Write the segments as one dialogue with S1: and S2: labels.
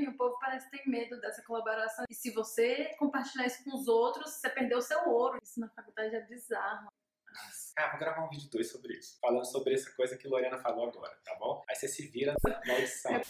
S1: E o povo parece ter medo dessa colaboração. E se você compartilhar isso com os outros, você perdeu o seu ouro. Isso na faculdade é bizarro.
S2: Ah, vou gravar um vídeo 2 sobre isso. Falando sobre essa coisa que Lorena falou agora, tá bom? Aí você se vira na edição.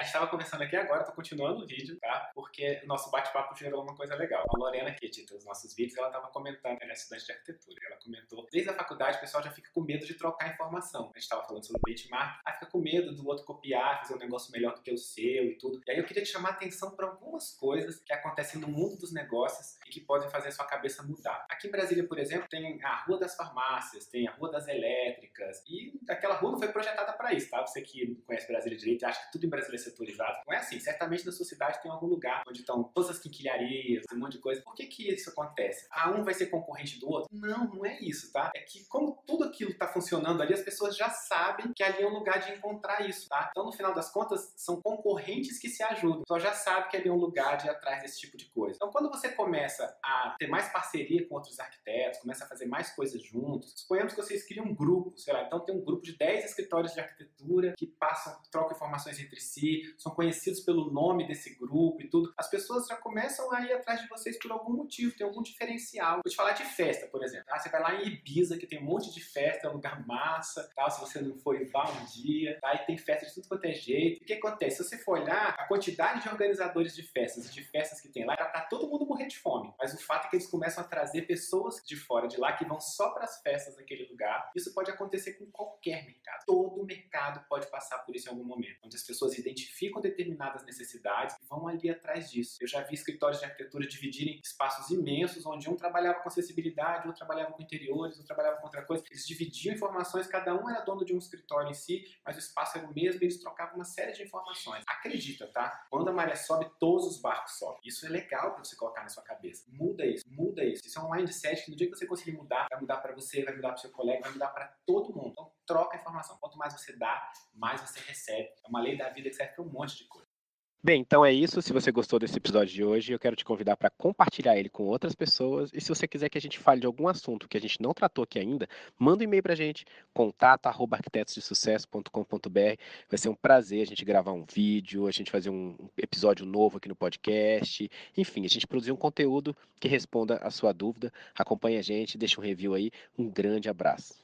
S2: A gente estava conversando aqui agora, tô continuando o vídeo, tá? Porque o nosso bate-papo gerou uma coisa legal. A Lorena, que edita os nossos vídeos, ela estava comentando, ela é estudante de arquitetura, ela comentou, desde a faculdade o pessoal já fica com medo de trocar informação. A gente estava falando sobre benchmark, aí fica com medo do outro copiar, fazer um negócio melhor do que o seu e tudo. E aí eu queria te chamar a atenção para algumas coisas que acontecem no mundo dos negócios e que podem fazer a sua cabeça mudar. Aqui em Brasília, por exemplo, tem a Rua das Farmácias, tem a Rua das Elétricas, e aquela rua não foi projetada para isso, tá? Você que conhece Brasília direito acha que tudo em Brasília é setorizado, não é assim. Certamente na sua cidade tem algum lugar onde estão todas as quinquilharias, um monte de coisa. Por que que isso acontece? Ah, um vai ser concorrente do outro? Não, não é isso, tá? É que como tudo aquilo está funcionando ali, as pessoas já sabem que ali é um lugar de encontrar isso, tá? Então, no final das contas, são concorrentes que se ajudam. Então, já sabe que ali é um lugar de ir atrás desse tipo de coisa. Então, quando você começa a ter mais parceria com outros arquitetos, começa a fazer mais coisas juntos, suponhamos que vocês criam um grupo, sei lá, então tem um grupo de 10 escritórios de arquitetura que passam, trocam informações entre si, são conhecidos pelo nome desse grupo e tudo, as pessoas já começam a ir atrás de vocês por algum motivo, tem algum diferencial. Vou te falar de festa, por exemplo. Ah, você vai lá em Ibiza, que tem um monte de festa, é um lugar massa, tal. se você não foi, vá um dia, tá? e tem festa de tudo quanto é jeito. O que acontece? Se você for olhar, a quantidade de organizadores de festas e de festas que tem lá, era pra todo mundo morrer de fome. Mas o fato é que eles começam a trazer pessoas de fora de lá que vão só para as festas daquele lugar. Isso pode acontecer com qualquer mercado. Todo mercado pode passar por isso em algum momento, onde as pessoas identificam determinadas necessidades e vão ali atrás disso. Eu já vi escritórios de arquitetura dividirem espaços imensos, onde um trabalhava com acessibilidade, outro trabalhava com interiores, outro trabalhava com outra coisa. Eles dividiam informações, cada um era dono de um escritório em si, mas o espaço era o mesmo e eles trocavam uma série de informações. Acredita, tá? Quando a maré sobe, todos os barcos sobem. Isso é legal para você colocar na sua cabeça. Muda isso, muda isso. Isso é um mindset que no dia que você conseguir mudar, vai mudar para você, vai mudar para seu colega, vai mudar para todo mundo. Então, troca informação. Quanto mais você dá, mais você recebe. É uma lei da vida que serve para um monte de coisa.
S3: Bem, então é isso. Se você gostou desse episódio de hoje, eu quero te convidar para compartilhar ele com outras pessoas. E se você quiser que a gente fale de algum assunto que a gente não tratou aqui ainda, manda um e-mail para a gente, contato@arquitetosdesucesso.com.br. Vai ser um prazer a gente gravar um vídeo, a gente fazer um episódio novo aqui no podcast. Enfim, a gente produzir um conteúdo que responda a sua dúvida. Acompanhe a gente, deixa um review aí. Um grande abraço.